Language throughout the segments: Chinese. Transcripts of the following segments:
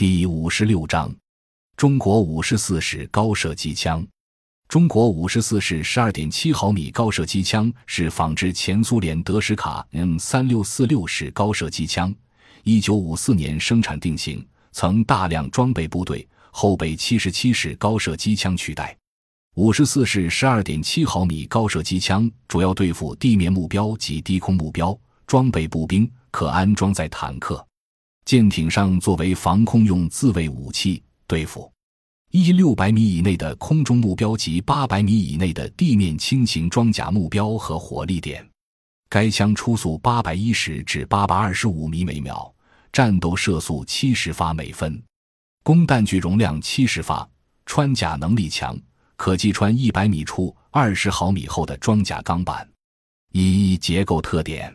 第五十六章，中国五十四式高射机枪。中国五十四式十二点七毫米高射机枪是仿制前苏联德什卡 M 三六四六式高射机枪，一九五四年生产定型，曾大量装备部队，后被七十七式高射机枪取代。五十四式十二点七毫米高射机枪主要对付地面目标及低空目标，装备步兵，可安装在坦克。舰艇上作为防空用自卫武器，对付一六百米以内的空中目标及八百米以内的地面轻型装甲目标和火力点。该枪初速八百一十至八百二十五米每秒，战斗射速七十发每分，供弹具容量七十发，穿甲能力强，可击穿一百米处二十毫米厚的装甲钢板。一结构特点：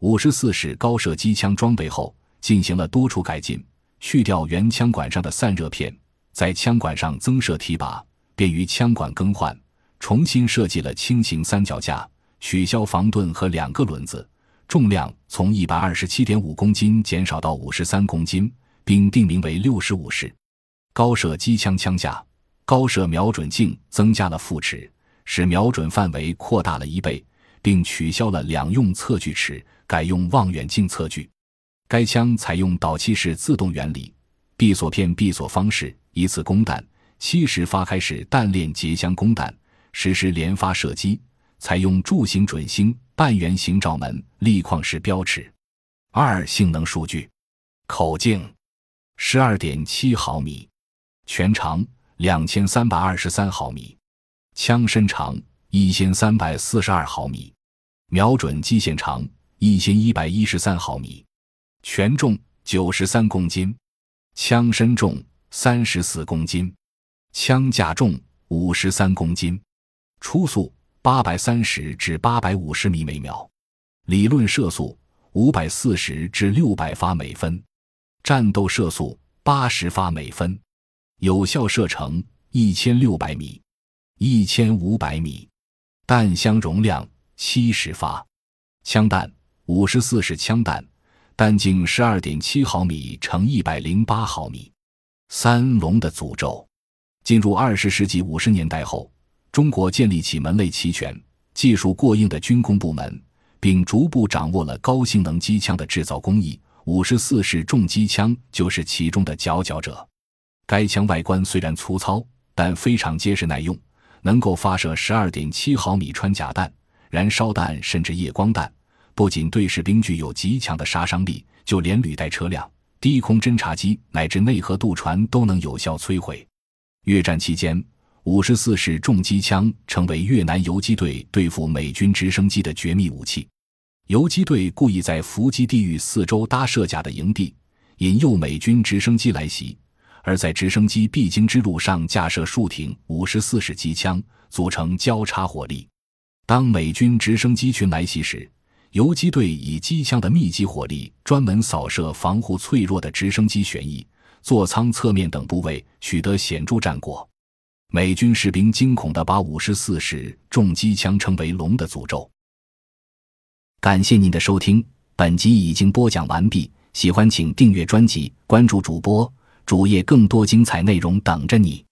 五十四式高射机枪装备后。进行了多处改进，去掉原枪管上的散热片，在枪管上增设提把，便于枪管更换。重新设计了轻型三脚架，取消防盾和两个轮子，重量从一百二十七点五公斤减少到五十三公斤，并定名为六十五式高射机枪枪架。高射瞄准镜增加了副尺，使瞄准范围扩大了一倍，并取消了两用测距尺，改用望远镜测距。该枪采用导气式自动原理，闭锁片闭锁方式，一次供弹，七十发开式弹链结箱供弹，实施连发射击，采用柱形准星、半圆形罩门、立框式标尺。二、性能数据：口径。十二点七毫米，全长两千三百二十三毫米，枪身长一千三百四十二毫米，瞄准基线长一千一百一十三毫米。全重九十三公斤，枪身重三十四公斤，枪架重五十三公斤，初速八百三十至八百五十米每秒，理论射速五百四十至六百发每分，战斗射速八十发每分，有效射程一千六百米、一千五百米，弹箱容量七十发，枪弹五十四式枪弹。半径十二点七毫米乘一百零八毫米。三龙的诅咒。进入二十世纪五十年代后，中国建立起门类齐全、技术过硬的军工部门，并逐步掌握了高性能机枪的制造工艺。五十四式重机枪就是其中的佼佼者。该枪外观虽然粗糙，但非常结实耐用，能够发射十二点七毫米穿甲弹、燃烧弹甚至夜光弹。不仅对士兵具有极强的杀伤力，就连履带车辆、低空侦察机乃至内河渡船都能有效摧毁。越战期间，五十四式重机枪成为越南游击队对付美军直升机的绝密武器。游击队故意在伏击地域四周搭设甲的营地，引诱美军直升机来袭；而在直升机必经之路上架设数挺五十四式机枪，组成交叉火力。当美军直升机群来袭时，游击队以机枪的密集火力，专门扫射防护脆弱的直升机旋翼、座舱侧面等部位，取得显著战果。美军士兵惊恐地把五十四式重机枪称为“龙的诅咒”。感谢您的收听，本集已经播讲完毕。喜欢请订阅专辑，关注主播主页，更多精彩内容等着你。